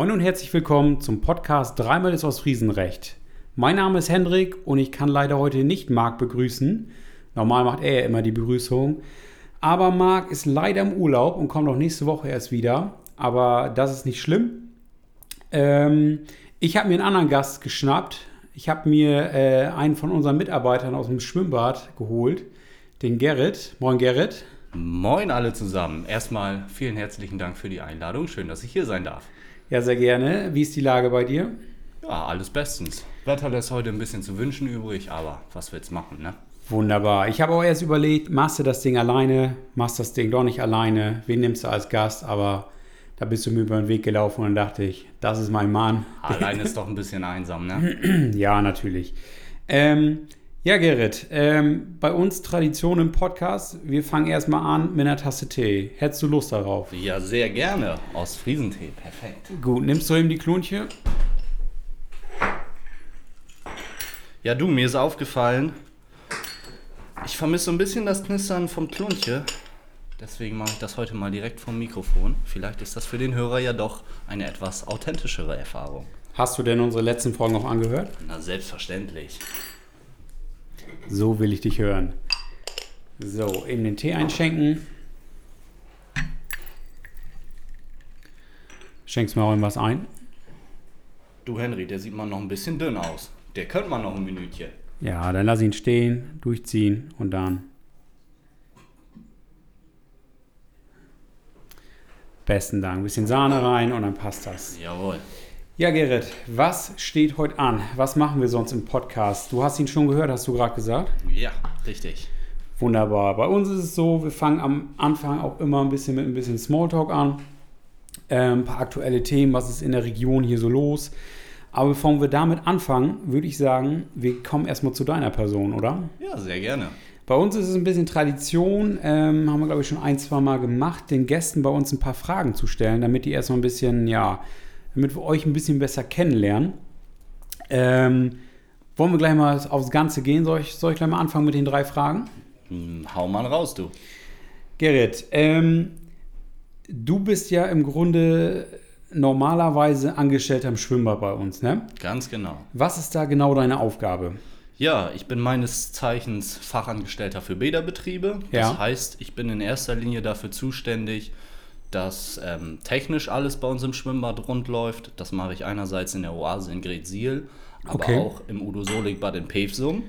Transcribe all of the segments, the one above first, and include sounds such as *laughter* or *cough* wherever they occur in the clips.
Moin und herzlich willkommen zum Podcast Dreimal ist aus Friesenrecht. Mein Name ist Hendrik und ich kann leider heute nicht Marc begrüßen. Normal macht er ja immer die Begrüßung. Aber Marc ist leider im Urlaub und kommt auch nächste Woche erst wieder. Aber das ist nicht schlimm. Ähm, ich habe mir einen anderen Gast geschnappt. Ich habe mir äh, einen von unseren Mitarbeitern aus dem Schwimmbad geholt, den Gerrit. Moin Gerrit. Moin alle zusammen. Erstmal vielen herzlichen Dank für die Einladung. Schön, dass ich hier sein darf. Ja, sehr gerne. Wie ist die Lage bei dir? Ja, alles bestens. Wetter lässt heute ein bisschen zu wünschen übrig, aber was willst machen, ne? Wunderbar. Ich habe auch erst überlegt, machst du das Ding alleine, machst das Ding doch nicht alleine, wen nimmst du als Gast, aber da bist du mir über den Weg gelaufen und dann dachte ich, das ist mein Mann. Alleine *laughs* ist doch ein bisschen einsam, ne? ja, natürlich. Ähm, ja, Gerrit, ähm, bei uns Tradition im Podcast, wir fangen erstmal an mit einer Tasse Tee. Hättest du Lust darauf? Ja, sehr gerne. Aus Friesentee, perfekt. Gut, nimmst du eben die Klunche? Ja, du, mir ist aufgefallen, ich vermisse so ein bisschen das Knistern vom Klunche. Deswegen mache ich das heute mal direkt vom Mikrofon. Vielleicht ist das für den Hörer ja doch eine etwas authentischere Erfahrung. Hast du denn unsere letzten Folgen auch angehört? Na, selbstverständlich. So will ich dich hören. So, eben den Tee einschenken. Schenkst mir auch irgendwas ein? Du, Henry, der sieht mal noch ein bisschen dünn aus. Der könnte man noch ein Minütchen. Ja, dann lass ihn stehen, durchziehen und dann. Besten Dank. Ein bisschen Sahne rein und dann passt das. Jawohl. Ja, Gerrit, was steht heute an? Was machen wir sonst im Podcast? Du hast ihn schon gehört, hast du gerade gesagt? Ja, richtig. Wunderbar. Bei uns ist es so, wir fangen am Anfang auch immer ein bisschen mit ein bisschen Smalltalk an. Ähm, ein paar aktuelle Themen, was ist in der Region hier so los? Aber bevor wir damit anfangen, würde ich sagen, wir kommen erstmal zu deiner Person, oder? Ja, sehr gerne. Bei uns ist es ein bisschen Tradition, ähm, haben wir glaube ich schon ein, zwei Mal gemacht, den Gästen bei uns ein paar Fragen zu stellen, damit die erstmal ein bisschen, ja, damit wir euch ein bisschen besser kennenlernen. Ähm, wollen wir gleich mal aufs Ganze gehen? Soll ich, soll ich gleich mal anfangen mit den drei Fragen? Hm, hau mal raus, du. Gerrit, ähm, du bist ja im Grunde normalerweise Angestellter im Schwimmbad bei uns, ne? Ganz genau. Was ist da genau deine Aufgabe? Ja, ich bin meines Zeichens Fachangestellter für Bäderbetriebe. Das Ja. heißt, ich bin in erster Linie dafür zuständig, dass ähm, technisch alles bei uns im Schwimmbad rund läuft. Das mache ich einerseits in der Oase in Gretsiel, aber Okay. auch im Udo Solig Bad in Pevsum.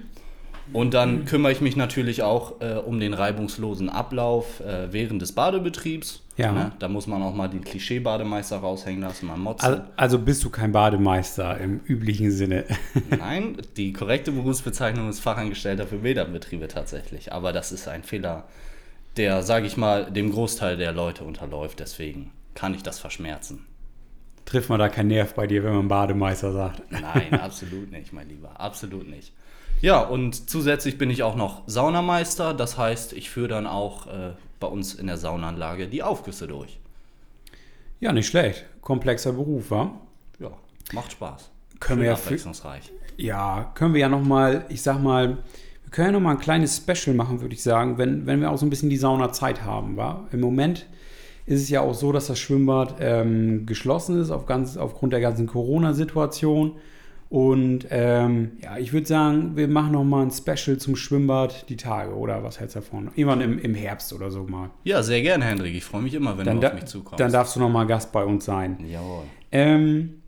Und dann kümmere ich mich natürlich auch äh, um den reibungslosen Ablauf äh, während des Badebetriebs. Ja. Ne? Da muss man auch mal den Klischee-Bademeister raushängen lassen, mal motzen. Also, also bist du kein Bademeister im üblichen Sinne. *laughs* Nein, die korrekte Berufsbezeichnung ist Fachangestellter für Bäderbetriebe tatsächlich. Aber das ist ein Fehler, der, sage ich mal, dem Großteil der Leute unterläuft. Deswegen kann ich das verschmerzen. Trifft man da keinen Nerv bei dir, wenn man Bademeister sagt? Nein, *laughs* absolut nicht, mein Lieber. Absolut nicht. Ja, und zusätzlich bin ich auch noch Saunameister. Das heißt, ich führe dann auch äh, bei uns in der Saunaanlage die Aufgüsse durch. Ja, nicht schlecht. Komplexer Beruf, wa? Ja, macht Spaß. Können wir Schön ja für- abwechslungsreich. Ja, können wir ja noch mal, ich sag mal, wir können ja noch mal ein kleines Special machen, würde ich sagen, wenn, wenn wir auch so ein bisschen die Saunazeit haben, wa? Im Moment ist es ja auch so, dass das Schwimmbad ähm, geschlossen ist auf ganz, aufgrund der ganzen Corona-Situation. Und ähm, ja, ich würde sagen, wir machen noch mal ein Special zum Schwimmbad die Tage, oder was hältst du davon? Irgendwann im, im Herbst oder so mal. Ja, sehr gerne, Hendrik. Ich freue mich immer, wenn Dann, du auf mich zukommst. dann darfst du noch mal Gast bei uns sein. Jawohl. Ähm,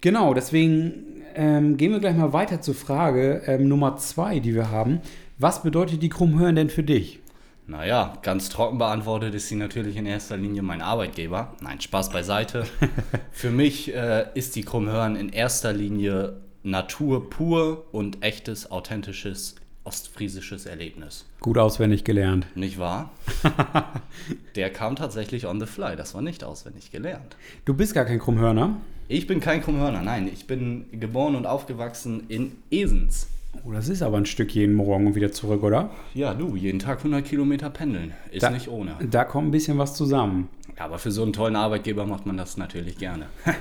genau, deswegen ähm, gehen wir gleich mal weiter zur Frage ähm, Nummer zwei, die wir haben. Was bedeutet die Krummhören denn für dich? Naja, ganz trocken beantwortet ist sie natürlich in erster Linie mein Arbeitgeber. Nein, Spaß beiseite. *laughs* Für mich äh, ist die Krummhörn in erster Linie Natur pur und echtes, authentisches, ostfriesisches Erlebnis. Gut auswendig gelernt. Nicht wahr? *laughs* Der kam tatsächlich on the fly. Das war nicht auswendig gelernt. Du bist gar kein Krummhörner. Ich bin kein Krummhörner, nein. Ich bin geboren und aufgewachsen in Esens. Oh, das ist aber ein Stück jeden Morgen und wieder zurück, oder? Ja, du, jeden Tag 100 Kilometer pendeln. Ist Da- nicht ohne. Da kommt ein bisschen was zusammen. Aber für so einen tollen Arbeitgeber macht man das natürlich gerne. *laughs*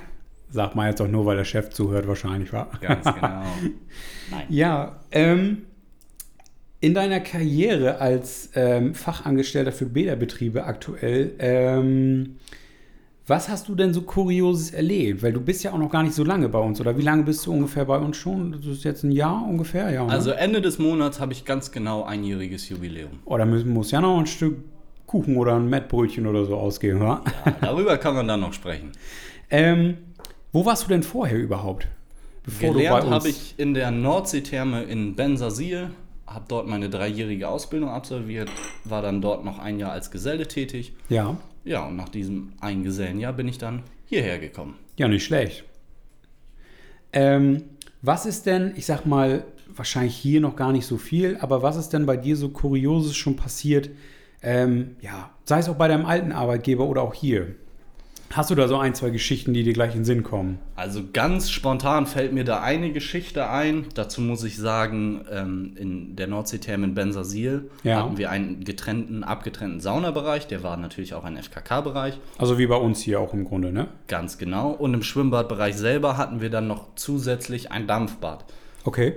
Sagt man jetzt auch nur, weil der Chef zuhört, wahrscheinlich, wa? Ganz genau. *laughs* Nein. Ja, ähm, in deiner Karriere als ähm, Fachangestellter für Bäderbetriebe aktuell, ähm, Was hast du denn so Kurioses erlebt? Weil du bist ja auch noch gar nicht so lange bei uns. Oder wie lange bist du ungefähr bei uns schon? Das ist jetzt ein Jahr ungefähr, ja. ne? Also Ende des Monats habe ich ganz genau einjähriges Jubiläum. Oder müssen, muss ja noch ein Stück Kuchen oder ein Mettbrötchen oder so ausgehen, wa? Ja, darüber kann man dann noch sprechen. Ähm, wo warst du denn vorher überhaupt? Bevor Gelernt habe ich in der Nordseetherme in Bensersiel, habe dort meine dreijährige Ausbildung absolviert, war dann dort noch ein Jahr als Geselle tätig. Ja. Ja, und nach diesem einen Gesellenjahr bin ich dann hierher gekommen. Ja, nicht schlecht. Ähm, was ist denn, ich sag mal, wahrscheinlich hier noch gar nicht so viel, aber was ist denn bei dir so Kurioses schon passiert? Ähm, ja, sei es auch bei deinem alten Arbeitgeber oder auch hier. Hast du da so ein, zwei Geschichten, die dir gleich in den Sinn kommen? Also ganz spontan fällt mir da eine Geschichte ein. Dazu muss ich sagen, ähm, in der Nordseetherme in Bensersiel Ja. hatten wir einen getrennten, abgetrennten Saunabereich. Der war natürlich auch ein FKK-Bereich. Also wie bei uns hier auch im Grunde, ne? Ganz genau. Und im Schwimmbadbereich selber hatten wir dann noch zusätzlich ein Dampfbad. Okay.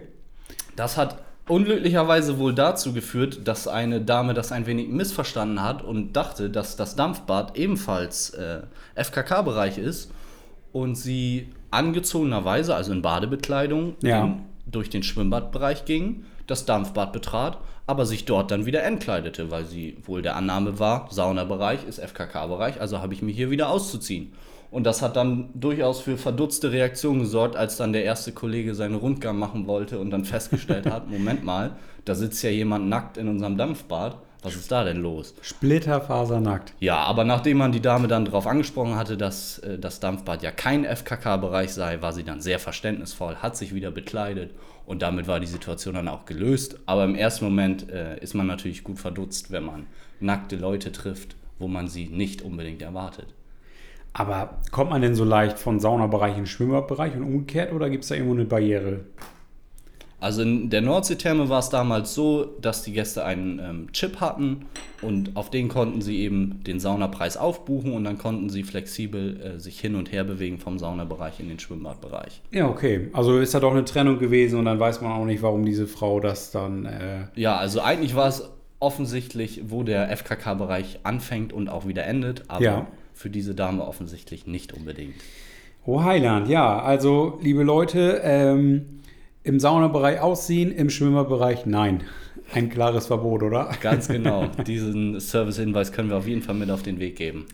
Das hat unglücklicherweise wohl dazu geführt, dass eine Dame das ein wenig missverstanden hat und dachte, dass das Dampfbad ebenfalls äh, FKK-Bereich ist und sie angezogenerweise, also in Badebekleidung, Ja. den, durch den Schwimmbadbereich ging, das Dampfbad betrat, aber sich dort dann wieder entkleidete, weil sie wohl der Annahme war, Saunabereich ist FKK-Bereich, also habe ich mich hier wieder auszuziehen. Und das hat dann durchaus für verdutzte Reaktionen gesorgt, als dann der erste Kollege seinen Rundgang machen wollte und dann festgestellt hat, *laughs* Moment mal, da sitzt ja jemand nackt in unserem Dampfbad. Was ist da denn los? Splitterfasernackt. Ja, aber nachdem man die Dame dann darauf angesprochen hatte, dass äh, das Dampfbad ja kein FKK-Bereich sei, war sie dann sehr verständnisvoll, hat sich wieder bekleidet und damit war die Situation dann auch gelöst. Aber im ersten Moment äh, ist man natürlich gut verdutzt, wenn man nackte Leute trifft, wo man sie nicht unbedingt erwartet. Aber kommt man denn so leicht von Saunabereich in den Schwimmbadbereich und umgekehrt oder gibt es da irgendwo eine Barriere? Also in der Nordseetherme war es damals so, dass die Gäste einen ähm, Chip hatten und auf den konnten sie eben den Saunapreis aufbuchen und dann konnten sie flexibel äh, sich hin und her bewegen vom Saunabereich in den Schwimmbadbereich. Ja, okay. Also ist da doch eine Trennung gewesen und dann weiß man auch nicht, warum diese Frau das dann. Äh, Ja, also eigentlich war es offensichtlich, wo der FKK-Bereich anfängt und auch wieder endet, aber Ja. Für diese Dame offensichtlich nicht unbedingt. Oh Heiland, ja. Also, liebe Leute, ähm, im Saunabereich ausziehen, im Schwimmerbereich nein. Ein klares Verbot, oder? Ganz genau. *laughs* Diesen Service-Hinweis können wir auf jeden Fall mit auf den Weg geben.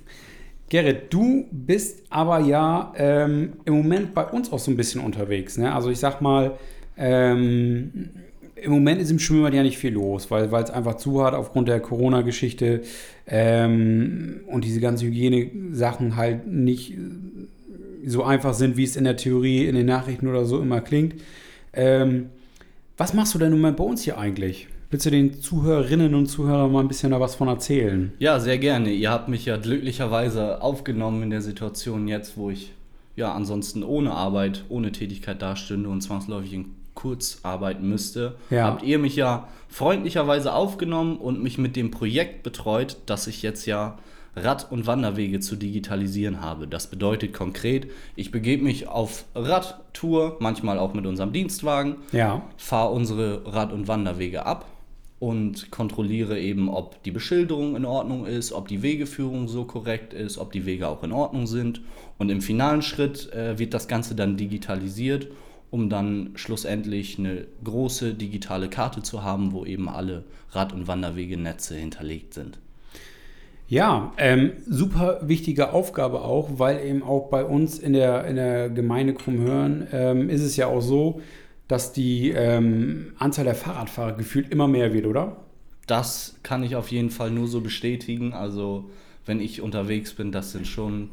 Gerrit, du bist aber ja ähm, im Moment bei uns auch so ein bisschen unterwegs. Ne? Also ich sag mal, ähm, im Moment ist im Schwimmbad ja nicht viel los, weil es einfach zu hat aufgrund der Corona-Geschichte ähm, und diese ganzen Hygienesachen halt nicht so einfach sind, wie es in der Theorie, in den Nachrichten oder so immer klingt. Ähm, was machst du denn im Moment bei uns hier eigentlich? Willst du den Zuhörerinnen und Zuhörern mal ein bisschen da was von erzählen? Ja, sehr gerne. Ihr habt mich ja glücklicherweise aufgenommen in der Situation jetzt, wo ich ja ansonsten ohne Arbeit, ohne Tätigkeit dastünde und zwangsläufig in Kurzarbeit müsste. Ja. Habt ihr mich ja freundlicherweise aufgenommen und mich mit dem Projekt betreut, dass ich jetzt ja Rad- und Wanderwege zu digitalisieren habe. Das bedeutet konkret, ich begebe mich auf Radtour, manchmal auch mit unserem Dienstwagen, Ja. fahre unsere Rad- und Wanderwege ab und kontrolliere eben, ob die Beschilderung in Ordnung ist, ob die Wegeführung so korrekt ist, ob die Wege auch in Ordnung sind. Und im finalen Schritt äh, wird das Ganze dann digitalisiert, um dann schlussendlich eine große digitale Karte zu haben, wo eben alle Rad- und Wanderwegenetze hinterlegt sind. Ja, ähm, super wichtige Aufgabe auch, weil eben auch bei uns in der, in der Gemeinde Krummhörn ähm, ist es ja auch so, dass die ähm, Anzahl der Fahrradfahrer gefühlt immer mehr wird, oder? Das kann ich auf jeden Fall nur so bestätigen. Also wenn ich unterwegs bin, das sind schon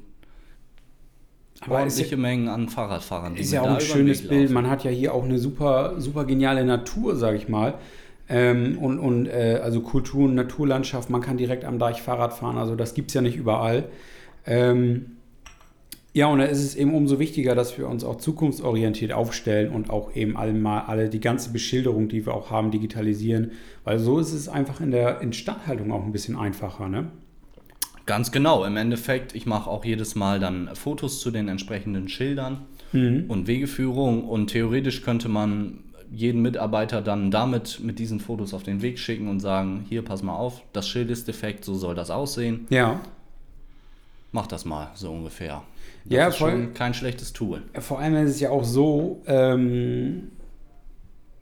Aber ordentliche Mengen an Fahrradfahrern. ist ja auch ein schönes Bild. Man hat ja hier auch eine super, super geniale Natur, sage ich mal. Ähm, und und äh, also Kultur und Naturlandschaft, man kann direkt am Deich Fahrrad fahren, also das gibt es ja nicht überall. Ähm, ja, und da ist es eben umso wichtiger, dass wir uns auch zukunftsorientiert aufstellen und auch eben alle mal alle die ganze Beschilderung, die wir auch haben, digitalisieren. Weil so ist es einfach in der Instandhaltung auch ein bisschen einfacher, ne? Ganz genau. Im Endeffekt, ich mache auch jedes Mal dann Fotos zu den entsprechenden Schildern Mhm. und Wegeführung und theoretisch könnte man jeden Mitarbeiter dann damit mit diesen Fotos auf den Weg schicken und sagen, hier pass mal auf, das Schild ist defekt, so soll das aussehen. Ja, mach das mal so ungefähr. Das Ja, ist voll. kein schlechtes Tool. Vor allem ist es ja auch so, ähm,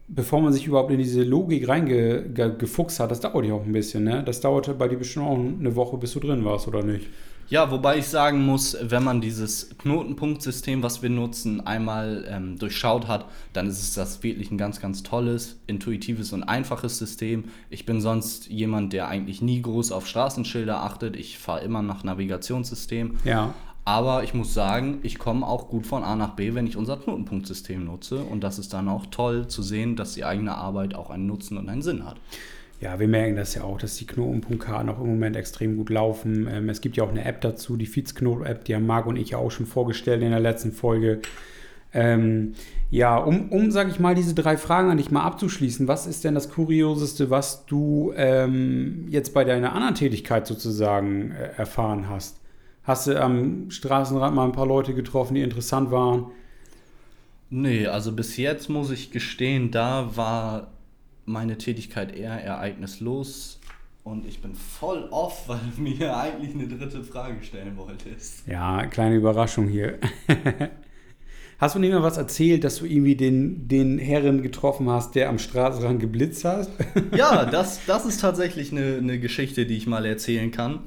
bevor man sich überhaupt in diese Logik reingefuchst hat, das dauert ja auch ein bisschen, ne? Das dauerte bei dir bestimmt auch eine Woche, bis du drin warst, oder nicht? Ja, wobei ich sagen muss, wenn man dieses Knotenpunktsystem, was wir nutzen, einmal ähm, durchschaut hat, dann ist es das wirklich ein ganz, ganz tolles, intuitives und einfaches System. Ich bin sonst jemand, der eigentlich nie groß auf Straßenschilder achtet. Ich fahre immer nach Navigationssystem. Ja. Aber ich muss sagen, ich komme auch gut von A nach B, wenn ich unser Knotenpunktsystem nutze. Und das ist dann auch toll zu sehen, dass die eigene Arbeit auch einen Nutzen und einen Sinn hat. Ja, wir merken das ja auch, dass die Knotenpunktkarten auch im Moment extrem gut laufen. Ähm, es gibt ja auch eine App dazu, die Feeds-Knoten-App, die haben Marc und ich ja auch schon vorgestellt in der letzten Folge. Ähm, ja, um, um sage ich mal, diese drei Fragen an dich mal abzuschließen, was ist denn das Kurioseste, was du ähm, jetzt bei deiner anderen Tätigkeit sozusagen äh, erfahren hast? Hast du am Straßenrand mal ein paar Leute getroffen, die interessant waren? Nee, also bis jetzt muss ich gestehen, da war meine Tätigkeit eher ereignislos und ich bin voll off, *laughs* weil du mir eigentlich eine dritte Frage stellen wolltest. Ja, kleine Überraschung hier. *laughs* Hast du nicht mal was erzählt, dass du irgendwie den, den Herren getroffen hast, der am Straßenrand geblitzt hast? Ja, *laughs* das, das ist tatsächlich eine, eine Geschichte, die ich mal erzählen kann.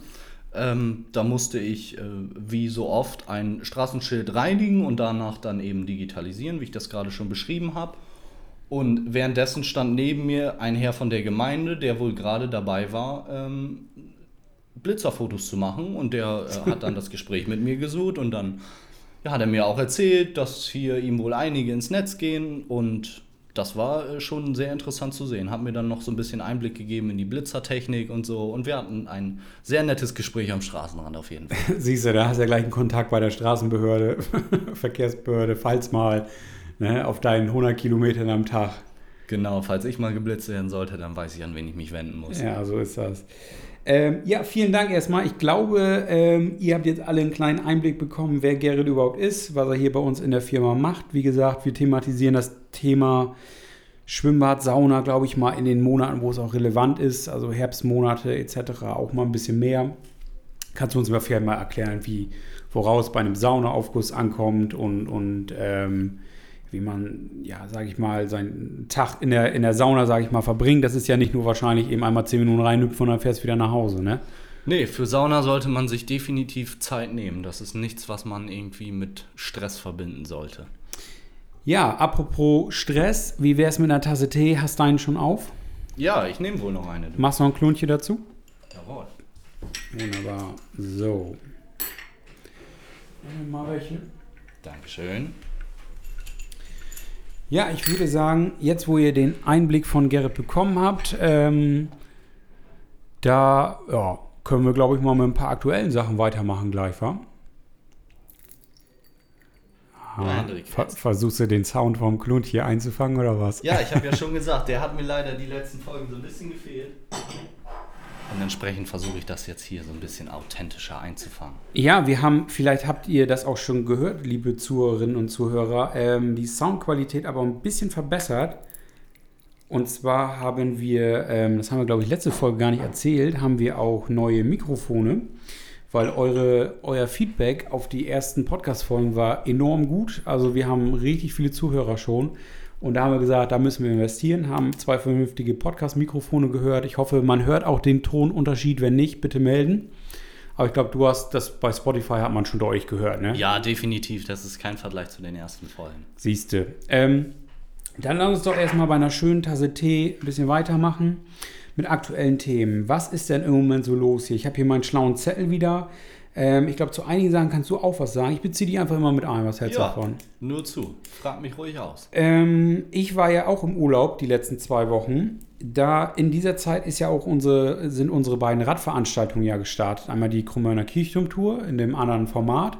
Ähm, da musste ich, äh, wie so oft, ein Straßenschild reinigen und danach dann eben digitalisieren, wie ich das gerade schon beschrieben habe. Und währenddessen stand neben mir ein Herr von der Gemeinde, der wohl gerade dabei war, ähm, Blitzerfotos zu machen. Und der äh, *laughs* hat dann das Gespräch mit mir gesucht und dann ja, hat er mir auch erzählt, dass hier ihm wohl einige ins Netz gehen und das war äh, schon sehr interessant zu sehen. Hat mir dann noch so ein bisschen Einblick gegeben in die Blitzertechnik und so. Und wir hatten ein sehr nettes Gespräch am Straßenrand auf jeden Fall. *laughs* Siehst du, da hast du ja gleich einen Kontakt bei der Straßenbehörde, *laughs* Verkehrsbehörde, falls mal ne, auf deinen 100 Kilometern am Tag. Genau, falls ich mal geblitzt werden sollte, dann weiß ich, an wen ich mich wenden muss. Ja, so ist das. Ähm, ja, vielen Dank erstmal. Ich glaube, ähm, ihr habt jetzt alle einen kleinen Einblick bekommen, wer Gerrit überhaupt ist, was er hier bei uns in der Firma macht. Wie gesagt, wir thematisieren das Thema Schwimmbad, Sauna, glaube ich, mal in den Monaten, wo es auch relevant ist, also Herbstmonate etc. auch mal ein bisschen mehr. Kannst du uns mal vielleicht mal erklären, wie, woraus bei einem Saunaaufguss ankommt und, und ähm, wie man, ja, sage ich mal, seinen Tag in der, in der Sauna, sage ich mal, verbringt. Das ist ja nicht nur wahrscheinlich eben einmal 10 Minuten reinhüpfen und dann fährst du wieder nach Hause, ne? Nee, für Sauna sollte man sich definitiv Zeit nehmen. Das ist nichts, was man irgendwie mit Stress verbinden sollte. Ja, apropos Stress, wie wär's mit einer Tasse Tee? Hast du einen schon auf? Ja, ich nehme wohl noch eine. Du. Machst du noch ein Klonchen dazu? Jawohl. Wunderbar. So. Mal welche. Dankeschön. Ja, ich würde sagen, jetzt wo ihr den Einblick von Gerrit bekommen habt, ähm, da ja, können wir, glaube ich, mal mit ein paar aktuellen Sachen weitermachen gleich, wa? Ver jetzt. versuchst du den Sound vom Klund hier einzufangen oder was? Ja, ich habe *laughs* ja schon gesagt, der hat mir leider die letzten Folgen so ein bisschen gefehlt. Und entsprechend versuche ich das jetzt hier so ein bisschen authentischer einzufangen. Ja, wir haben, vielleicht habt ihr das auch schon gehört, liebe Zuhörerinnen und Zuhörer, ähm, die Soundqualität aber ein bisschen verbessert. Und zwar haben wir, ähm, das haben wir glaube ich letzte Folge gar nicht erzählt, haben wir auch neue Mikrofone, weil eure, euer Feedback auf die ersten Podcast-Folgen war enorm gut. Also wir haben richtig viele Zuhörer schon. Und da haben wir gesagt, da müssen wir investieren, haben zwei vernünftige Podcast-Mikrofone gehört. Ich hoffe, man hört auch den Tonunterschied. Wenn nicht, bitte melden. Aber ich glaube, du hast das bei Spotify hat man schon deutlich gehört, ne? Ja, definitiv. Das ist kein Vergleich zu den ersten Folgen. Siehste. Ähm, dann lass uns doch erstmal bei einer schönen Tasse Tee ein bisschen weitermachen mit aktuellen Themen. Was ist denn im Moment so los hier? Ich habe hier meinen schlauen Zettel wieder. Ähm, ich glaube, zu einigen Sachen kannst du auch was sagen. Ich beziehe die einfach immer mit ein. Was hältst du Ja, davon? nur zu. Frag mich ruhig aus. Ähm, ich war ja auch im Urlaub die letzten zwei Wochen. Da in dieser Zeit ist ja auch unsere, sind unsere beiden Radveranstaltungen ja gestartet. Einmal die Krummörner Kirchturmtour in dem anderen Format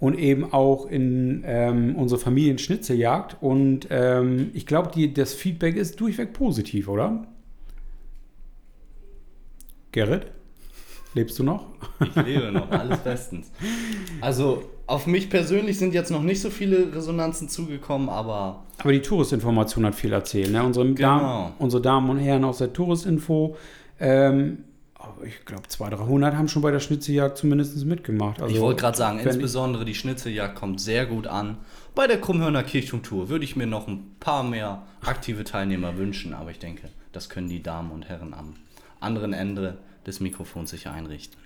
und eben auch in ähm, unsere Familienschnitzeljagd. Und ähm, ich glaube, das Feedback ist durchweg positiv, oder? Gerrit? Lebst du noch? Ich lebe noch, alles bestens. Also, auf mich persönlich sind jetzt noch nicht so viele Resonanzen zugekommen, aber Aber die Touristinformation hat viel erzählt. Ne? Unsere, Genau. Damen, unsere Damen und Herren aus der Touristinfo ähm, ich glaube, 200, 300 haben schon bei der Schnitzeljagd zumindest mitgemacht. Also, ich wollte gerade sagen, insbesondere die Schnitzeljagd kommt sehr gut an. Bei der Krummhörner Kirchturmtour würde ich mir noch ein paar mehr aktive Teilnehmer wünschen, aber ich denke, das können die Damen und Herren am anderen Ende des Mikrofons sich einrichten.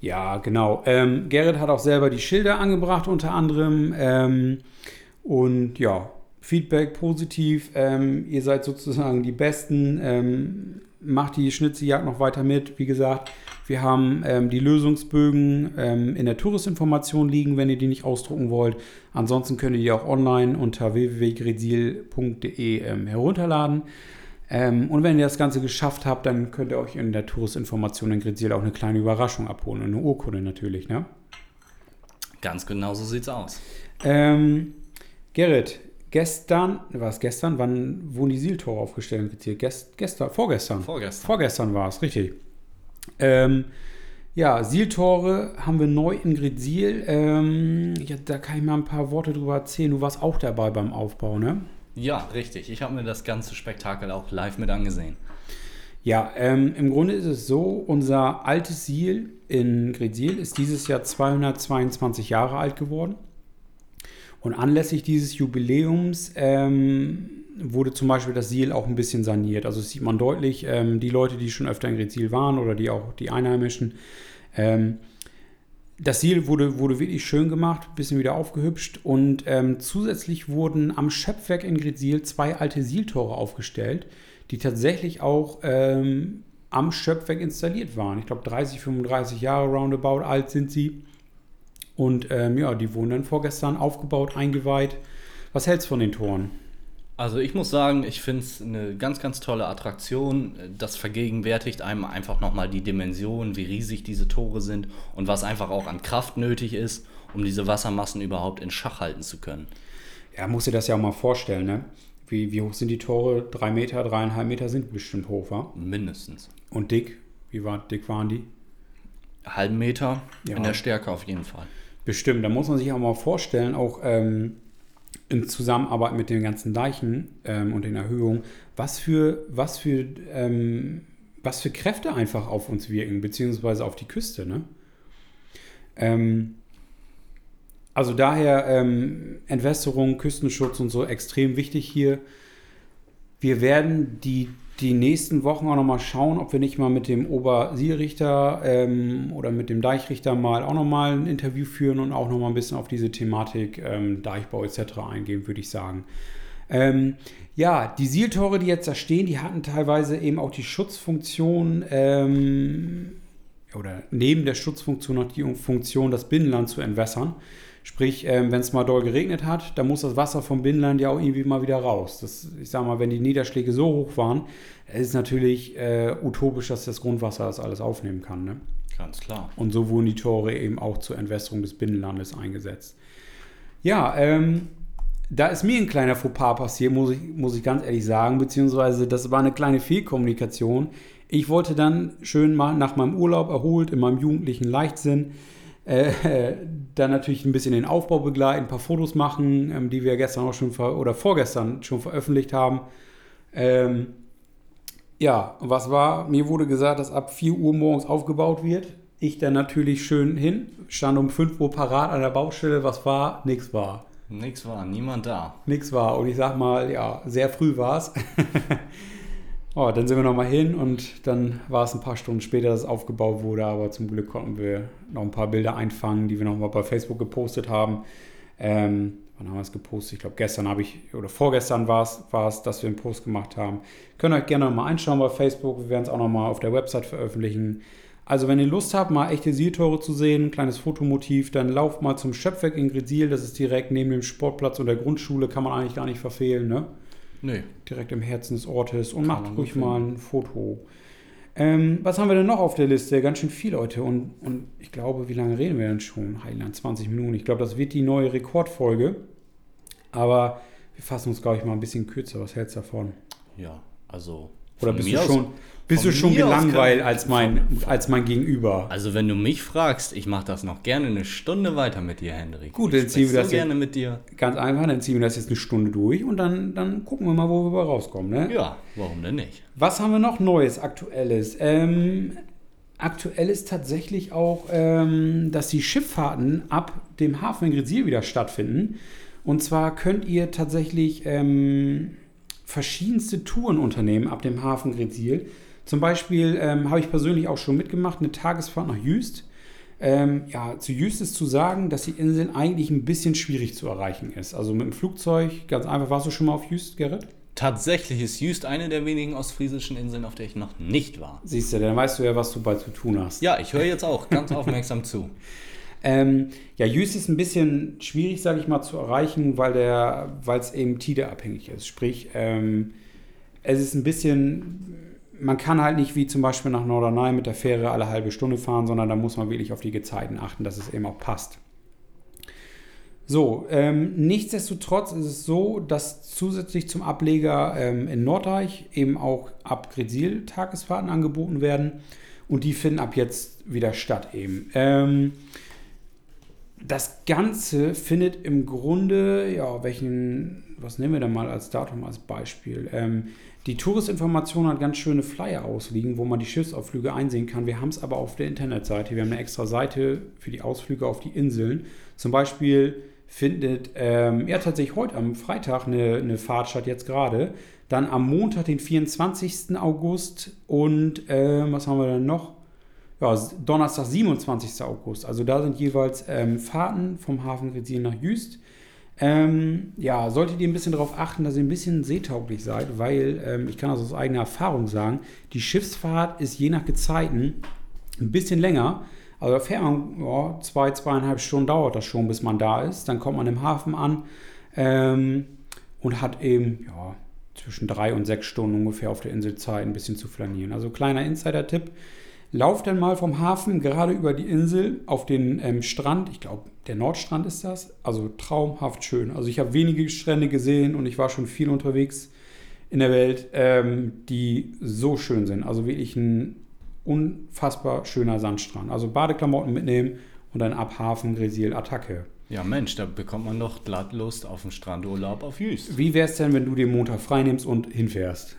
Ja, genau. Ähm, Gerrit hat auch selber die Schilder angebracht, unter anderem. Ähm, und ja, Feedback positiv. Ähm, ihr seid sozusagen die Besten. Ähm, macht die Schnitzeljagd noch weiter mit. Wie gesagt, wir haben ähm, die Lösungsbögen ähm, in der Touristinformation liegen, wenn ihr die nicht ausdrucken wollt. Ansonsten könnt ihr die auch online unter www.gresil.de herunterladen. Ähm, und wenn ihr das Ganze geschafft habt, dann könnt ihr euch in der Touristinformation in Grezil auch eine kleine Überraschung abholen. Eine Urkunde natürlich, ne? Ganz genau so sieht's aus. Ähm, Gerrit, gestern, war es gestern? Wann wurden die Sieltore aufgestellt in Grezil? Gest, gestern, vorgestern. Vorgestern. Vorgestern war es, richtig. Ähm, ja, Sieltore haben wir neu in Grezil. Ähm, ja, da kann ich mal ein paar Worte drüber erzählen. Du warst auch dabei beim Aufbau, ne? Ja, richtig. Ich habe mir das ganze Spektakel auch live mit angesehen. Ja, ähm, im Grunde ist es so, unser altes Siel in Grezil ist dieses Jahr 222 Jahre alt geworden. Und anlässlich dieses Jubiläums ähm, wurde zum Beispiel das Siel auch ein bisschen saniert. Also das sieht man deutlich, ähm, die Leute, die schon öfter in Grezil waren oder die auch die Einheimischen, ähm, das Siel wurde, wurde wirklich schön gemacht, bisschen wieder aufgehübscht und ähm, zusätzlich wurden am Schöpfwerk in Grezil zwei alte Sieltore aufgestellt, die tatsächlich auch ähm, am Schöpfwerk installiert waren. Ich glaube 30, 35 Jahre roundabout alt sind sie. Und ähm, ja, die wurden dann vorgestern aufgebaut, eingeweiht. Was hältst du von den Toren? Also ich muss sagen, ich finde es eine ganz, ganz tolle Attraktion. Das vergegenwärtigt einem einfach nochmal die Dimension, wie riesig diese Tore sind und was einfach auch an Kraft nötig ist, um diese Wassermassen überhaupt in Schach halten zu können. Ja, muss dir das ja auch mal vorstellen, ne? Wie, wie hoch sind die Tore? Drei Meter, dreieinhalb Meter sind bestimmt hoch, wa? Mindestens. Und dick? Wie war, dick waren die? Halben Meter Ja. in der Stärke auf jeden Fall. Bestimmt, da muss man sich auch mal vorstellen, auch ähm, in Zusammenarbeit mit den ganzen Deichen ähm, und den Erhöhungen, was für, was, für, ähm, was für Kräfte einfach auf uns wirken, beziehungsweise auf die Küste. Ne? Ähm, also daher ähm, Entwässerung, Küstenschutz und so extrem wichtig hier. Wir werden die, die nächsten Wochen auch nochmal schauen, ob wir nicht mal mit dem Obersielrichter ähm, oder mit dem Deichrichter mal auch nochmal ein Interview führen und auch nochmal ein bisschen auf diese Thematik ähm, Deichbau etc. eingehen, würde ich sagen. Ähm, ja, die Sieltore, die jetzt da stehen, die hatten teilweise eben auch die Schutzfunktion ähm, oder neben der Schutzfunktion noch die Funktion, das Binnenland zu entwässern. Sprich, ähm, wenn es mal doll geregnet hat, dann muss das Wasser vom Binnenland ja auch irgendwie mal wieder raus. Das, ich sag mal, wenn die Niederschläge so hoch waren, ist es natürlich äh, utopisch, dass das Grundwasser das alles aufnehmen kann. Ne? Ganz klar. Und so wurden die Tore eben auch zur Entwässerung des Binnenlandes eingesetzt. Ja, ähm, da ist mir ein kleiner Fauxpas passiert, muss ich, muss ich ganz ehrlich sagen, beziehungsweise das war eine kleine Fehlkommunikation. Ich wollte dann schön mal nach meinem Urlaub erholt, in meinem jugendlichen Leichtsinn, äh, dann natürlich ein bisschen den Aufbau begleiten, ein paar Fotos machen, ähm, die wir gestern auch schon oder vorgestern schon veröffentlicht haben. Ähm, ja, was war? Mir wurde gesagt, dass ab 4 Uhr morgens aufgebaut wird. Ich dann natürlich schön hin, stand um 5 Uhr parat an der Baustelle. Was war? Nix war. Nix war, niemand da. Nix war. Und ich sag mal, ja, sehr früh war es. *laughs* oh, dann sind wir nochmal hin und dann war es ein paar Stunden später, dass es aufgebaut wurde. Aber zum Glück konnten wir noch ein paar Bilder einfangen, die wir nochmal bei Facebook gepostet haben. Ähm, wann haben wir es gepostet? Ich glaube, gestern habe ich, oder vorgestern war es, war es, dass wir einen Post gemacht haben. Könnt ihr euch gerne nochmal einschauen bei Facebook. Wir werden es auch nochmal auf der Website veröffentlichen. Also, wenn ihr Lust habt, mal echte Sieltore zu sehen, ein kleines Fotomotiv, dann lauft mal zum Schöpfwerk in Grezil. Das ist direkt neben dem Sportplatz und der Grundschule, kann man eigentlich gar nicht verfehlen, ne? Nö. Direkt im Herzen des Ortes und Kann macht ruhig gut mal ein Foto. Ähm, was haben wir denn noch auf der Liste? Ganz schön viel, Leute. Und, und ich glaube, wie lange reden wir denn schon? Heiland, 20 Minuten. Ich glaube, das wird die neue Rekordfolge. Aber wir fassen uns, glaube ich, mal ein bisschen kürzer. Was hältst du davon? Ja, also. Oder bist du schon, bist du schon gelangweilt als mein, als mein Gegenüber? Also, wenn du mich fragst, ich mache das noch gerne eine Stunde weiter mit dir, Hendrik. Gut, dann ziehen wir das so jetzt- gerne mit dir. Ganz einfach, dann ziehen wir das jetzt eine Stunde durch und dann, dann gucken wir mal, wo wir rauskommen. Ne? Ja, warum denn nicht? Was haben wir noch Neues, Aktuelles? Ähm, aktuell ist tatsächlich auch, ähm, dass die Schifffahrten ab dem Hafen in Gresil wieder stattfinden. Und zwar könnt ihr tatsächlich ähm, verschiedenste Touren unternehmen ab dem Hafen Gresil. Zum Beispiel ähm, habe ich persönlich auch schon mitgemacht, eine Tagesfahrt nach Jüst. Ähm, ja, zu Jüst ist zu sagen, dass die Insel eigentlich ein bisschen schwierig zu erreichen ist. Also mit dem Flugzeug, ganz einfach. Warst du schon mal auf Jüst, Gerrit? Tatsächlich ist Jüst eine der wenigen ostfriesischen Inseln, auf der ich noch nicht war. Siehst du, dann weißt du ja, was du bald zu tun hast. Ja, ich höre jetzt auch ganz aufmerksam zu. *laughs* Ähm, ja, Jüst ist ein bisschen schwierig, sage ich mal, zu erreichen, weil es eben tideabhängig ist. Sprich, ähm, es ist ein bisschen, man kann halt nicht wie zum Beispiel nach Norderney mit der Fähre alle halbe Stunde fahren, sondern da muss man wirklich auf die Gezeiten achten, dass es eben auch passt. So, ähm, nichtsdestotrotz ist es so, dass zusätzlich zum Ableger ähm, in Norddeich eben auch ab Gresil Tagesfahrten angeboten werden und die finden ab jetzt wieder statt eben. Ähm, das Ganze findet im Grunde, ja, welchen, was nehmen wir denn mal als Datum als Beispiel? Ähm, die Touristinformation hat ganz schöne Flyer ausliegen, wo man die Schiffsausflüge einsehen kann. Wir haben es aber auf der Internetseite. Wir haben eine extra Seite für die Ausflüge auf die Inseln. Zum Beispiel findet ähm, ja tatsächlich heute am Freitag eine, eine Fahrt statt, jetzt gerade. Dann am Montag, den 24. August und äh, was haben wir dann noch? Ja, Donnerstag, 27. August. Also da sind jeweils ähm, Fahrten vom Hafen Gretzien nach Jüst. Ähm, ja, solltet ihr ein bisschen darauf achten, dass ihr ein bisschen seetauglich seid, weil ähm, ich kann das aus eigener Erfahrung sagen, die Schiffsfahrt ist je nach Gezeiten ein bisschen länger. Also da fährt man ja, zwei, zweieinhalb Stunden dauert das schon, bis man da ist. Dann kommt man im Hafen an ähm, und hat eben ja, zwischen drei und sechs Stunden ungefähr auf der Insel Zeit, ein bisschen zu flanieren. Also kleiner Insider-Tipp. Lauft dann mal vom Hafen gerade über die Insel auf den ähm, Strand. Ich glaube, der Nordstrand ist das. Also traumhaft schön. Also ich habe wenige Strände gesehen und ich war schon viel unterwegs in der Welt, ähm, die so schön sind. Also wirklich ein unfassbar schöner Sandstrand. Also Badeklamotten mitnehmen und dann ab Hafen, Gresil, Attacke. Ja, Mensch, da bekommt man doch glatt Lust auf einen Strandurlaub auf Jüst. Wie wäre es denn, wenn du den Montag frei nimmst und hinfährst?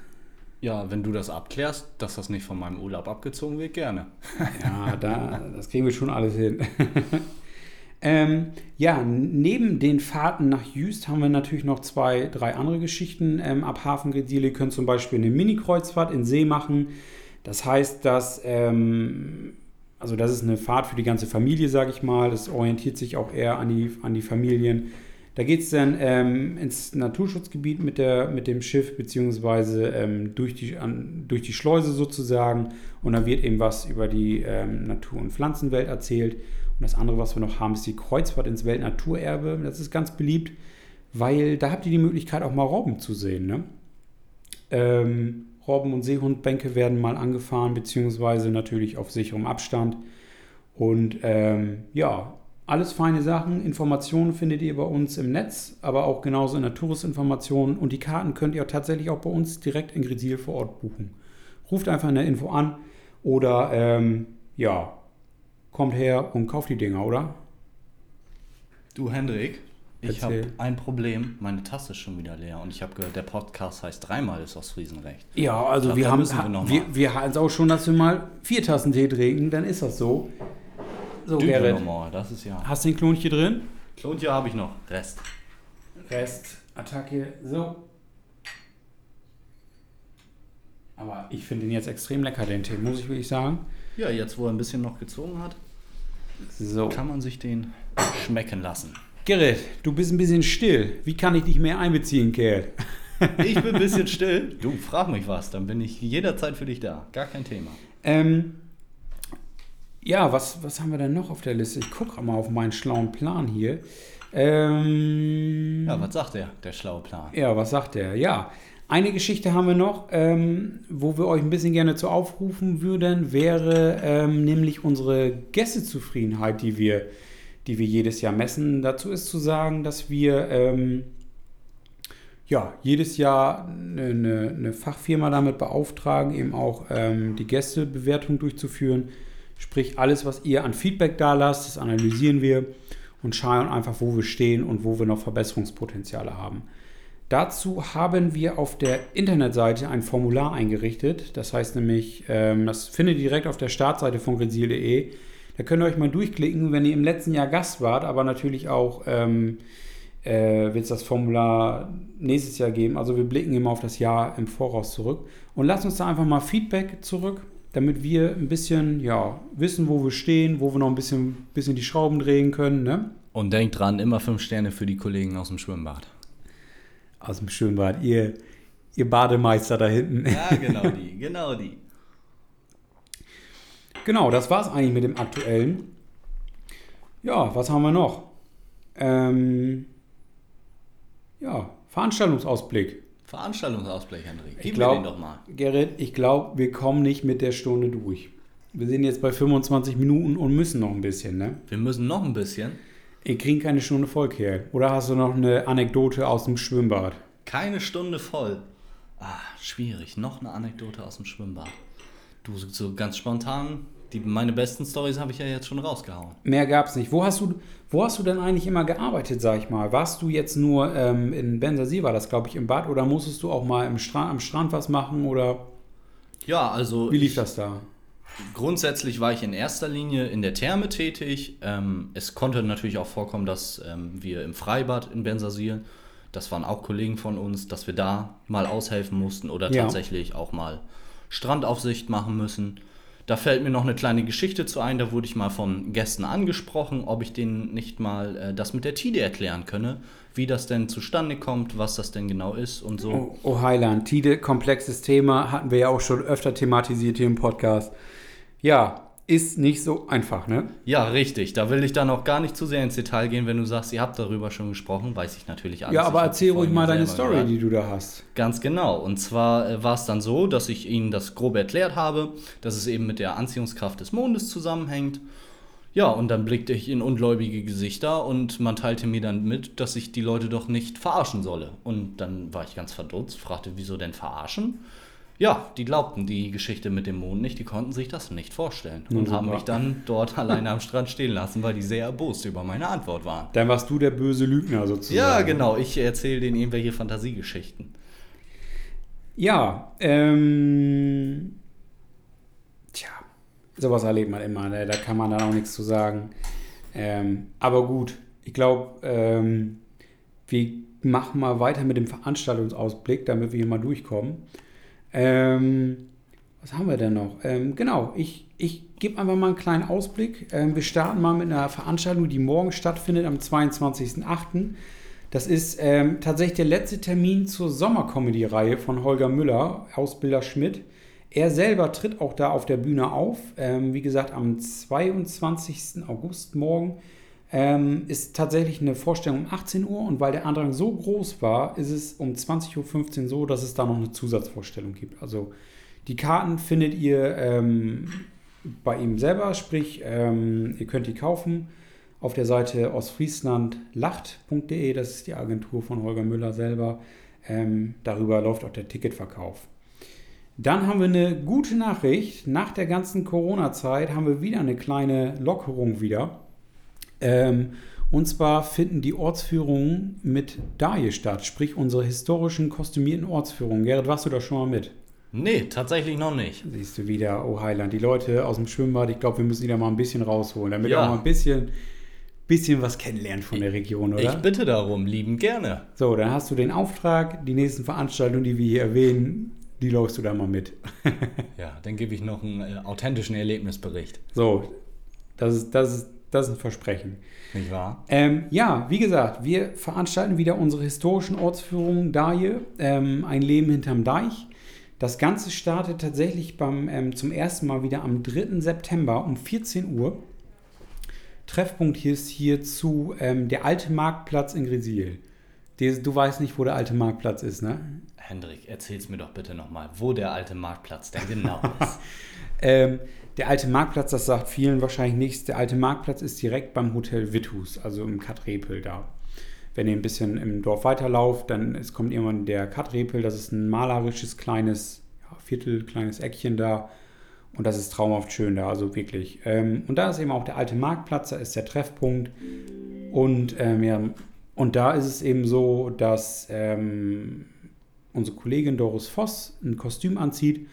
Ja, wenn du das abklärst, dass das nicht von meinem Urlaub abgezogen wird, gerne. *laughs* Ja, da, das kriegen wir schon alles hin. *laughs* ähm, ja, neben den Fahrten nach Jüst haben wir natürlich noch zwei, drei andere Geschichten. Ähm, ab Hafen Gresil, ihr könnt zum Beispiel eine Mini-Kreuzfahrt in See machen. Das heißt, dass, ähm, also das ist eine Fahrt für die ganze Familie, sage ich mal. Das orientiert sich auch eher an die, an die Familien. Da geht es dann ähm, ins Naturschutzgebiet mit, der, mit dem Schiff, beziehungsweise ähm, durch, die, an, durch die Schleuse sozusagen. Und da wird eben was über die ähm, Natur- und Pflanzenwelt erzählt. Und das andere, was wir noch haben, ist die Kreuzfahrt ins Weltnaturerbe. Das ist ganz beliebt, weil da habt ihr die Möglichkeit, auch mal Robben zu sehen. Ne? Ähm, Robben- und Seehundbänke werden mal angefahren, beziehungsweise natürlich auf sicherem Abstand. Und ähm, ja, alles feine Sachen. Informationen findet ihr bei uns im Netz, aber auch genauso in der Touristinformation. Und die Karten könnt ihr auch tatsächlich auch bei uns direkt in Gresil vor Ort buchen. Ruft einfach in der Info an oder ähm, ja, kommt her und kauft die Dinger, oder? Du, Hendrik, ich habe ein Problem. Meine Tasse ist schon wieder leer und ich habe gehört, der Podcast heißt dreimal ist aus Friesenrecht. Ja, also glaub, wir haben wir, wir, wir auch schon, dass wir mal vier Tassen Tee trinken, dann ist das so. So, Gerrit. Das ist ja. Hast du den Klonchen drin? Klonchen habe ich noch. Rest. Rest. Attacke. So. Aber ich finde ihn jetzt extrem lecker, den Tee, muss ich wirklich sagen. Ja, jetzt wo er ein bisschen noch gezogen hat, so. kann man sich den schmecken lassen. Gerrit, du bist ein bisschen still. Wie kann ich dich mehr einbeziehen, Kerl? ich bin ein bisschen *laughs* still. Du, frag mich was, dann bin ich jederzeit für dich da. Gar kein Thema. Ähm, ja, was, was haben wir denn noch auf der Liste? Ich gucke mal auf meinen schlauen Plan hier. Ähm, ja, was sagt der, der schlaue Plan? Ja, was sagt der? Ja, eine Geschichte haben wir noch, ähm, wo wir euch ein bisschen gerne zu aufrufen würden, wäre ähm, nämlich unsere Gästezufriedenheit, die wir die wir jedes Jahr messen. Dazu ist zu sagen, dass wir ähm, ja, jedes Jahr eine, eine, Fachfirma damit beauftragen, eben auch ähm, die Gästebewertung durchzuführen. Sprich, alles, was ihr an Feedback da lasst, das analysieren wir und schauen einfach, wo wir stehen und wo wir noch Verbesserungspotenziale haben. Dazu haben wir auf der Internetseite ein Formular eingerichtet. Das heißt nämlich, ähm, das findet ihr direkt auf der Startseite von grezil.de. Da könnt ihr euch mal durchklicken, wenn ihr im letzten Jahr Gast wart, aber natürlich auch ähm, äh, wird es das Formular nächstes Jahr geben. Also wir blicken immer auf das Jahr im Voraus zurück und lasst uns da einfach mal Feedback zurück, damit wir ein bisschen ja, wissen, wo wir stehen, wo wir noch ein bisschen, bisschen die Schrauben drehen können. Ne? Und denkt dran, immer fünf Sterne für die Kollegen aus dem Schwimmbad aus dem Schwimmbad. Ihr, ihr Bademeister da hinten. Ja, genau die, *laughs* genau die. Genau, das war es eigentlich mit dem aktuellen. Ja, was haben wir noch? Ähm, ja, Veranstaltungsausblick. Veranstaltungsausblick, Henrik. Gib ich glaub, mir den doch mal. Gerrit, ich glaube, wir kommen nicht mit der Stunde durch. Wir sind jetzt bei 25 Minuten und müssen noch ein bisschen, ne? Wir müssen noch ein bisschen. Wir kriegen keine Stunde voll, Kerl. Oder hast du noch eine Anekdote aus dem Schwimmbad? Keine Stunde voll. Ah, schwierig. Noch eine Anekdote aus dem Schwimmbad. Du, so ganz spontan, die, meine besten Stories habe ich ja jetzt schon rausgehauen. Mehr gab es nicht. Wo hast, du, wo hast du denn eigentlich immer gearbeitet, sag ich mal? Warst du jetzt nur ähm, in Bensersier, war das, glaube ich, im Bad? Oder musstest du auch mal im Stra am Strand was machen? Oder ja, also. Wie lief ich, das da? Grundsätzlich war ich in erster Linie in der Therme tätig. Ähm, es konnte natürlich auch vorkommen, dass ähm, wir im Freibad in Bensasil, das waren auch Kollegen von uns, dass wir da mal aushelfen mussten oder ja. tatsächlich auch mal Strandaufsicht machen müssen. Da fällt mir noch eine kleine Geschichte zu ein. Da wurde ich mal von Gästen angesprochen, ob ich denen nicht mal äh, das mit der Tide erklären könne, wie das denn zustande kommt, was das denn genau ist und so. Oh, oh Heiland, Tide, komplexes Thema, hatten wir ja auch schon öfter thematisiert hier im Podcast. Ja, ist nicht so einfach, ne? Ja, richtig. Da will ich dann auch gar nicht zu sehr ins Detail gehen, wenn du sagst, ihr habt darüber schon gesprochen, weiß ich natürlich alles. Ja, aber erzähl ruhig mal deine Story, gehört. die du da hast. Ganz genau. Und zwar äh, war es dann so, dass ich ihnen das grob erklärt habe, dass es eben mit der Anziehungskraft des Mondes zusammenhängt. Ja, und dann blickte ich in ungläubige Gesichter und man teilte mir dann mit, dass ich die Leute doch nicht verarschen solle. Und dann war ich ganz verdutzt, fragte, wieso denn verarschen? Ja, die glaubten die Geschichte mit dem Mond nicht, die konnten sich das nicht vorstellen und super. haben mich dann dort *laughs* alleine am Strand stehen lassen, weil die sehr erbost über meine Antwort waren. Dann warst du der böse Lügner sozusagen. Ja, genau, ich erzähle denen irgendwelche Fantasiegeschichten. Ja, ähm. Tja, sowas erlebt man immer, ne? da kann man dann auch nichts zu sagen. Ähm, aber gut, ich glaube, ähm, wir machen mal weiter mit dem Veranstaltungsausblick, damit wir hier mal durchkommen. Ähm, was haben wir denn noch? Ähm, genau, ich, ich gebe einfach mal einen kleinen Ausblick. Ähm, wir starten mal mit einer Veranstaltung, die morgen stattfindet, am 22.08. Das ist ähm, tatsächlich der letzte Termin zur Sommercomedy-Reihe von Holger Müller, Ausbilder Schmidt. Er selber tritt auch da auf der Bühne auf. Ähm, wie gesagt, am 22. August morgen ähm, ist tatsächlich eine Vorstellung um 18 Uhr und weil der Andrang so groß war, ist es um 20.15 Uhr so, dass es da noch eine Zusatzvorstellung gibt. Also die Karten findet ihr ähm, bei ihm selber, sprich, ähm, ihr könnt die kaufen auf der Seite ostfrieslandlacht.de, das ist die Agentur von Holger Müller selber. Ähm, darüber läuft auch der Ticketverkauf. Dann haben wir eine gute Nachricht. Nach der ganzen Corona-Zeit haben wir wieder eine kleine Lockerung wieder. Ähm, und zwar finden die Ortsführungen mit Daje statt, sprich unsere historischen kostümierten Ortsführungen. Gerrit, warst du da schon mal mit? Nee, tatsächlich noch nicht. Siehst du wieder, oh Heiland, die Leute aus dem Schwimmbad, ich glaube, wir müssen die da mal ein bisschen rausholen, damit ja. auch mal ein bisschen, bisschen was kennenlernen von der Region, oder? Ich bitte darum, lieben gerne. So, dann hast du den Auftrag, die nächsten Veranstaltungen, die wir hier erwähnen, die läufst du da mal mit. *laughs* ja, dann gebe ich noch einen äh, authentischen Erlebnisbericht. So, das ist, das ist das ist ein Versprechen. Nicht wahr? Ähm, ja, wie gesagt, wir veranstalten wieder unsere historischen Ortsführungen Daje, ähm, ein Leben hinterm Deich. Das Ganze startet tatsächlich beim, ähm, zum ersten Mal wieder am 3. September um 14 Uhr. Treffpunkt hier ist hierzu ähm, der alte Marktplatz in Gresil. Du weißt nicht, wo der alte Marktplatz ist, ne? Hendrik, erzähl's mir doch bitte nochmal, wo der alte Marktplatz denn genau *laughs* ist. ähm, der alte Marktplatz, das sagt vielen wahrscheinlich nichts. Der alte Marktplatz ist direkt beim Hotel Withus, also im Katrepel da. Wenn ihr ein bisschen im Dorf weiterlauft, dann es kommt irgendwann der Katrepel. Das ist ein malerisches kleines ja, Viertel, kleines Eckchen da. Und das ist traumhaft schön da, also wirklich. Ähm, und da ist eben auch der alte Marktplatz, da ist der Treffpunkt. Und ähm, ja, Und da ist es eben so, dass ähm, unsere Kollegin Doris Voss ein Kostüm anzieht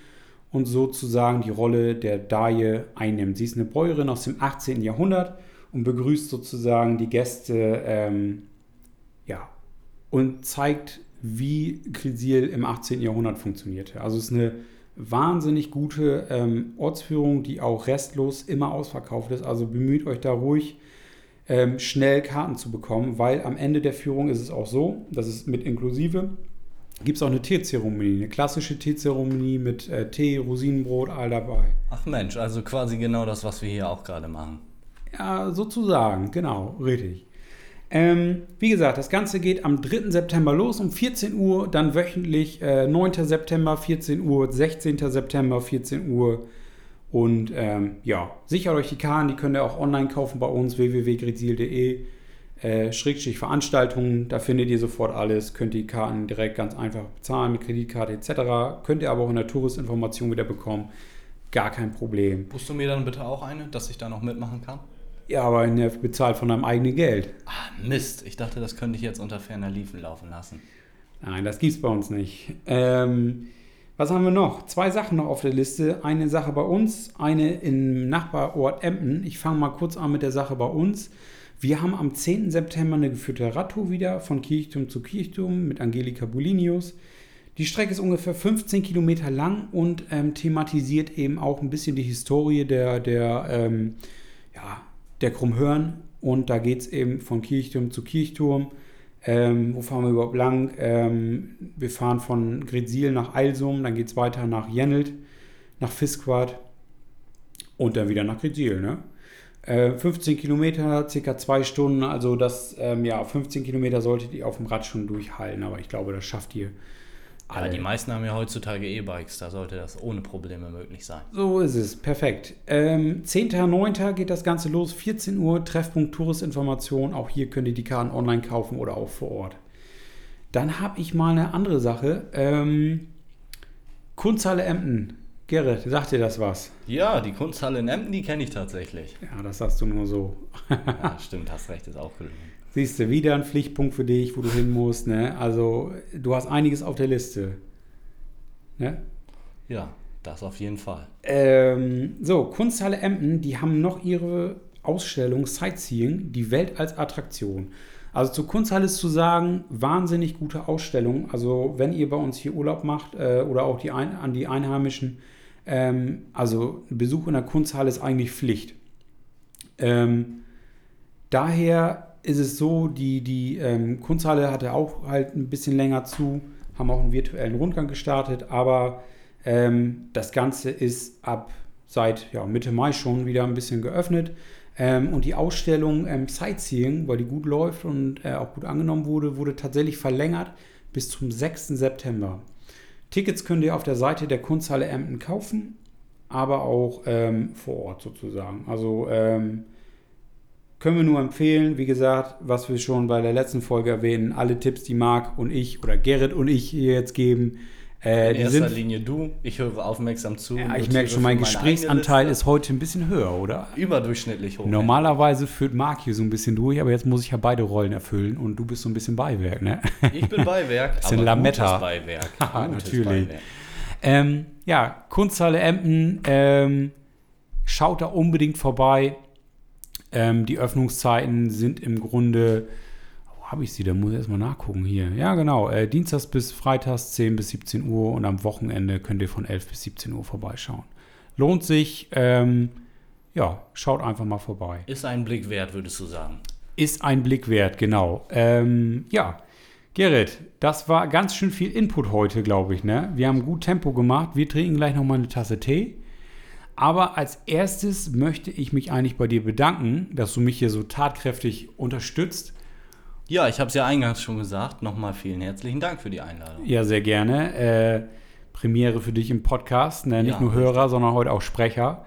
und sozusagen die Rolle der Daje einnimmt. Sie ist eine Bäuerin aus dem 18. Jahrhundert und begrüßt sozusagen die Gäste, ähm, ja, und zeigt, wie Krisil im 18. Jahrhundert funktionierte. Also es ist eine wahnsinnig gute ähm, Ortsführung, die auch restlos immer ausverkauft ist. Also bemüht euch da ruhig ähm, schnell Karten zu bekommen, weil am Ende der Führung ist es auch so, das ist mit inklusive, gibt es auch eine Teezeremonie, eine klassische Teezeremonie mit äh, Tee, Rosinenbrot, all dabei. Ach Mensch, also quasi genau das, was wir hier auch gerade machen. Ja, sozusagen, genau, richtig. Ähm, wie gesagt, das Ganze geht am 3. September los um 14 Uhr, dann wöchentlich äh, 9. September 14 Uhr, 16. September 14 Uhr. Und ähm, ja, sichert euch die Karten, die könnt ihr auch online kaufen bei uns www.grizil.de. Äh, Schrägstrich Veranstaltungen, da findet ihr sofort alles, könnt die Karten direkt ganz einfach bezahlen mit Kreditkarte etc. Könnt ihr aber auch in der Touristinformation wieder bekommen. Gar kein Problem. Buchst du mir dann bitte auch eine, dass ich da noch mitmachen kann? Ja, aber in der bezahlt von deinem eigenen Geld. Ah, Mist. Ich dachte, das könnte ich jetzt unter ferner Liefen laufen lassen. Nein, das gibt's bei uns nicht. Ähm, was haben wir noch? Zwei Sachen noch auf der Liste. Eine Sache bei uns, eine im Nachbarort Emden. Ich fange mal kurz an mit der Sache bei uns. Wir haben am 10. September eine geführte Radtour wieder von Kirchturm zu Kirchturm mit Angelika Bulinius. Die Strecke ist ungefähr 15 Kilometer lang und ähm, thematisiert eben auch ein bisschen die Historie der, der ähm, ja, der Krummhörn und da geht es eben von Kirchturm zu Kirchturm. Ähm, wo fahren wir überhaupt lang? Ähm, wir fahren von Gretzil nach Eilsum, dann geht es weiter nach Jennelt, nach Fisquart und dann wieder nach Gretzil. Ne? Äh, 15 Kilometer, circa zwei Stunden, also das, ähm, ja, 15 Kilometer solltet ihr auf dem Rad schon durchhalten, aber ich glaube, das schafft ihr aber die meisten haben ja heutzutage E-Bikes, da sollte das ohne Probleme möglich sein. So ist es, perfekt. Ähm, 10.09. geht das Ganze los, 14 Uhr, Treffpunkt Touristinformation. Auch hier könnt ihr die Karten online kaufen oder auch vor Ort. Dann habe ich mal eine andere Sache. Ähm, Kunsthalle Emden. Gerrit, sagt dir das was? Ja, die Kunsthalle in Emden, die kenne ich tatsächlich. Ja, das sagst du nur so. *laughs* ja, stimmt, hast recht, ist auch gelungen. Siehst du, wieder ein Pflichtpunkt für dich, wo du hin musst. Ne? Also, du hast einiges auf der Liste. Ne? Ja, das auf jeden Fall. Ähm, so, Kunsthalle Emden, die haben noch ihre Ausstellung Sightseeing, die Welt als Attraktion. Also zur Kunsthalle ist zu sagen, wahnsinnig gute Ausstellung. Also wenn ihr bei uns hier Urlaub macht äh, oder auch die ein, an die Einheimischen, ähm, also Besuch in der Kunsthalle ist eigentlich Pflicht. Ähm, daher ist es so, die, die ähm, Kunsthalle hatte auch halt ein bisschen länger zu, haben auch einen virtuellen Rundgang gestartet, aber ähm, das Ganze ist ab seit ja, Mitte Mai schon wieder ein bisschen geöffnet. Ähm, und die Ausstellung ähm, Sightseeing, weil die gut läuft und äh, auch gut angenommen wurde, wurde tatsächlich verlängert bis zum 6. September. Tickets könnt ihr auf der Seite der Kunsthalle Emden kaufen, aber auch ähm, vor Ort sozusagen. Also ähm, können wir nur empfehlen, wie gesagt, was wir schon bei der letzten Folge erwähnen, alle Tipps, die Marc und ich oder Gerrit und ich hier jetzt geben. Äh, In erster sind, Linie du, ich höre aufmerksam zu. Ja, ich merke schon, mein Gesprächsanteil ist heute ein bisschen höher, oder? Überdurchschnittlich hoch. Normalerweise führt Marc hier so ein bisschen durch, aber jetzt muss ich ja beide Rollen erfüllen und du bist so ein bisschen Beiwerk, ne? Ich bin Beiwerk, *laughs* ist aber Lametta. Beiwerk. *laughs* natürlich. Beiwerk. Ähm, ja, Kunsthalle Emden, ähm, schaut da unbedingt vorbei. Ähm, die Öffnungszeiten sind im Grunde, wo habe ich sie? Da muss ich erstmal nachgucken hier. Ja, genau. Äh, Dienstags bis Freitags 10 bis 17 Uhr und am Wochenende könnt ihr von 11 bis 17 Uhr vorbeischauen. Lohnt sich. Ähm, ja, schaut einfach mal vorbei. Ist ein Blick wert, würdest du sagen? Ist ein Blick wert, genau. Ähm, ja, Gerrit, das war ganz schön viel Input heute, glaube ich. Ne? Wir haben gut Tempo gemacht. Wir trinken gleich noch mal eine Tasse Tee. Aber als erstes möchte ich mich eigentlich bei dir bedanken, dass du mich hier so tatkräftig unterstützt. Ja, ich habe es ja eingangs schon gesagt. Nochmal vielen herzlichen Dank für die Einladung. Ja, sehr gerne. Äh, Premiere für dich im Podcast. Ne? Nicht ja, nur Hörer, richtig. sondern heute auch Sprecher.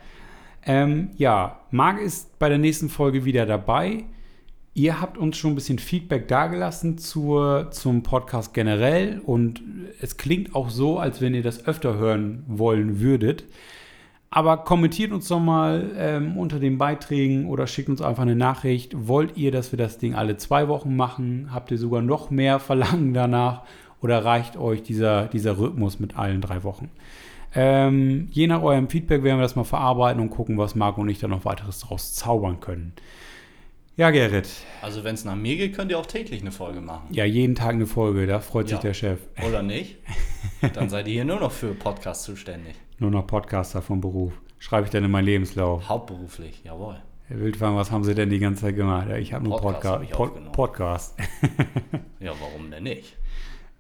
Ähm, ja, Marc ist bei der nächsten Folge wieder dabei. Ihr habt uns schon ein bisschen Feedback dagelassen zur, zum Podcast generell und es klingt auch so, als wenn ihr das öfter hören wollen würdet. Aber kommentiert uns doch mal ähm, unter den Beiträgen oder schickt uns einfach eine Nachricht. Wollt ihr, dass wir das Ding alle zwei Wochen machen? Habt ihr sogar noch mehr *laughs* Verlangen danach? Oder reicht euch dieser, dieser Rhythmus mit allen drei Wochen? Ähm, je nach eurem Feedback werden wir das mal verarbeiten und gucken, was Marco und ich da noch weiteres draus zaubern können. Ja, Gerrit. Also wenn es nach mir geht, könnt ihr auch täglich eine Folge machen. Ja, jeden Tag eine Folge, da freut sich Ja. der Chef. Oder *laughs* nicht? Dann seid ihr hier nur noch für Podcast zuständig. Nur noch Podcaster vom Beruf. Schreibe ich dann in meinen Lebenslauf. Hauptberuflich, jawohl. Herr Wildfang, was haben Sie denn die ganze Zeit gemacht? Ja, ich habe nur Podcast Podca hab ich Pod. Podcast. *laughs* Ja, warum denn nicht?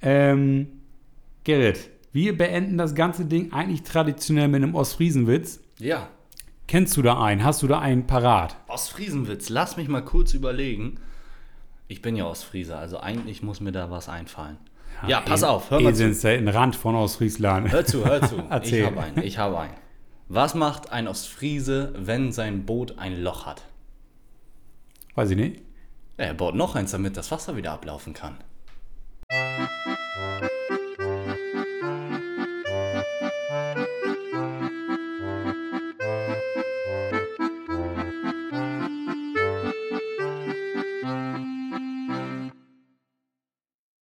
ähm, Gerrit, wir beenden das ganze Ding eigentlich traditionell mit einem Ostfriesenwitz. Ja, Kennst du da einen? Hast du da einen parat? Ostfriesenwitz, lass mich mal kurz überlegen. Ich bin ja Ostfriese, also eigentlich muss mir da was einfallen. Ja, pass auf, hör mal zu. sind ein Rand von Ostfriesland. Hör zu, hör zu. *laughs* ich habe einen, ich habe einen. Was macht ein Ostfriese, wenn sein Boot ein Loch hat? Weiß ich nicht. Ja, er baut noch eins, damit das Wasser wieder ablaufen kann.